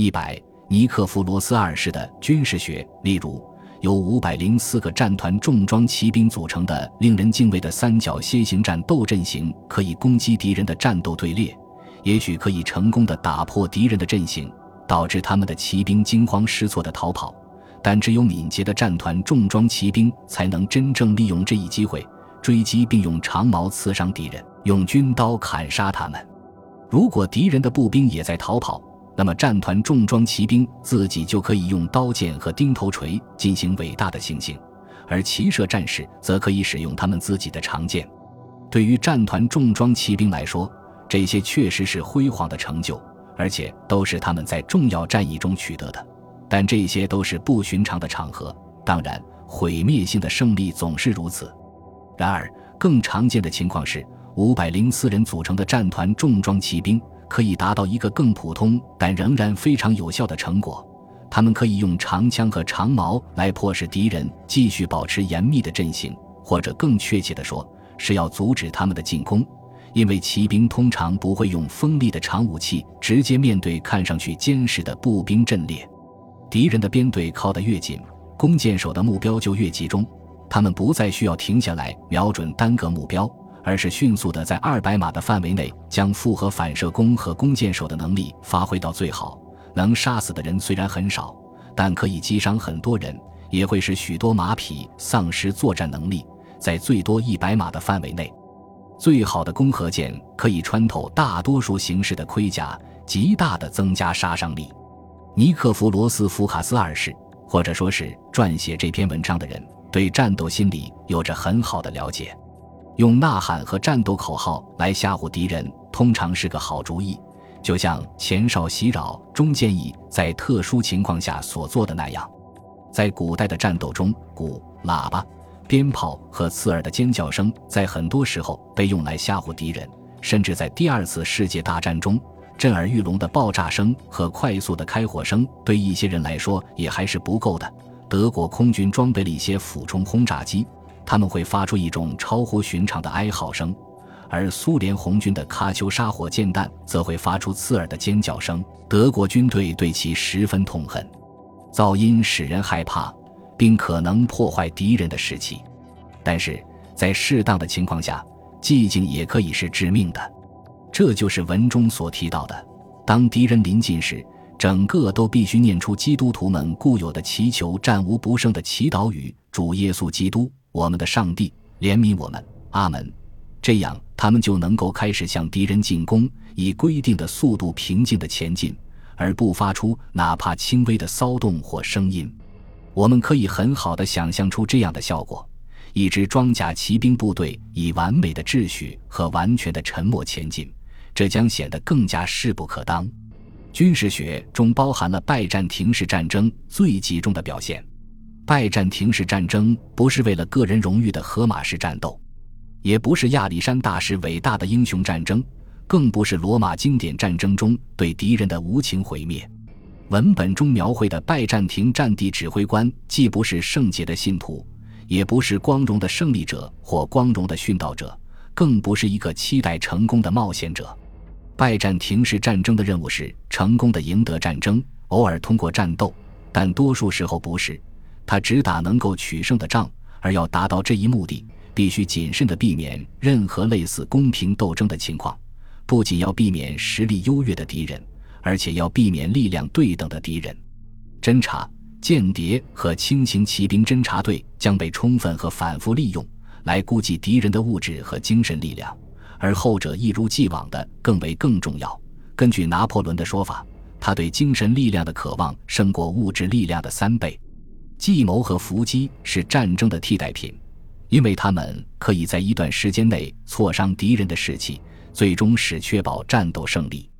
一百，尼克弗罗斯二世的军事学，例如由五百零四个战团重装骑兵组成的令人敬畏的三角楔形战斗阵型，可以攻击敌人的战斗队列，也许可以成功的打破敌人的阵型，导致他们的骑兵惊慌失措的逃跑。但只有敏捷的战团重装骑兵才能真正利用这一机会追击，并用长矛刺伤敌人，用军刀砍杀他们。如果敌人的步兵也在逃跑，那么战团重装骑兵自己就可以用刀剑和钉头锤进行伟大的行刑，而骑射战士则可以使用他们自己的长剑。对于战团重装骑兵来说，这些确实是辉煌的成就，而且都是他们在重要战役中取得的。但这些都是不寻常的场合，当然，毁灭性的胜利总是如此。然而，更常见的情况是，五百零四人组成的战团重装骑兵可以达到一个更普通但仍然非常有效的成果：他们可以用长枪和长矛来迫使敌人继续保持严密的阵型，或者更确切地说，是要阻止他们的进攻，因为骑兵通常不会用锋利的长武器直接面对看上去坚实的步兵阵列。敌人的编队靠得越近，弓箭手的目标就越集中。他们不再需要停下来瞄准单个目标，而是迅速的在二百码的范围内将复合反射弓和弓箭手的能力发挥到最好。能杀死的人虽然很少，但可以击伤很多人，也会使许多马匹丧失作战能力。在最多一百码的范围内，最好的弓和箭可以穿透大多数形式的盔甲，极大的增加杀伤力。尼克弗罗斯福卡斯二世，或者说是撰写这篇文章的人，对战斗心理有着很好的了解。用呐喊和战斗口号来吓唬敌人，通常是个好主意，就像前哨袭扰中建议在特殊情况下所做的那样。在古代的战斗中，鼓、喇叭、鞭炮和刺耳的尖叫声在很多时候被用来吓唬敌人，甚至在第二次世界大战中。震耳欲聋的爆炸声和快速的开火声对一些人来说也还是不够的。德国空军装备了一些俯冲轰炸机，他们会发出一种超乎寻常的哀嚎声；而苏联红军的喀秋莎火箭弹则会发出刺耳的尖叫声。德国军队对其十分痛恨，噪音使人害怕，并可能破坏敌人的士气。但是在适当的情况下，寂静也可以是致命的。这就是文中所提到的：当敌人临近时，整个都必须念出基督徒们固有的祈求战无不胜的祈祷语：“主耶稣基督，我们的上帝，怜悯我们，阿门。”这样，他们就能够开始向敌人进攻，以规定的速度平静地前进，而不发出哪怕轻微的骚动或声音。我们可以很好地想象出这样的效果：一支装甲骑兵部队以完美的秩序和完全的沉默前进。这将显得更加势不可当。军事学中包含了拜占庭式战争最集中的表现。拜占庭式战争不是为了个人荣誉的荷马式战斗，也不是亚历山大式伟大的英雄战争，更不是罗马经典战争中对敌人的无情毁灭。文本中描绘的拜占庭战地指挥官，既不是圣洁的信徒，也不是光荣的胜利者或光荣的殉道者，更不是一个期待成功的冒险者。拜占庭式战争的任务是成功的赢得战争，偶尔通过战斗，但多数时候不是。他只打能够取胜的仗，而要达到这一目的，必须谨慎地避免任何类似公平斗争的情况。不仅要避免实力优越的敌人，而且要避免力量对等的敌人。侦察、间谍和轻型骑兵侦察队将被充分和反复利用，来估计敌人的物质和精神力量。而后者一如既往的更为更重要。根据拿破仑的说法，他对精神力量的渴望胜过物质力量的三倍。计谋和伏击是战争的替代品，因为他们可以在一段时间内挫伤敌人的士气，最终使确保战斗胜利。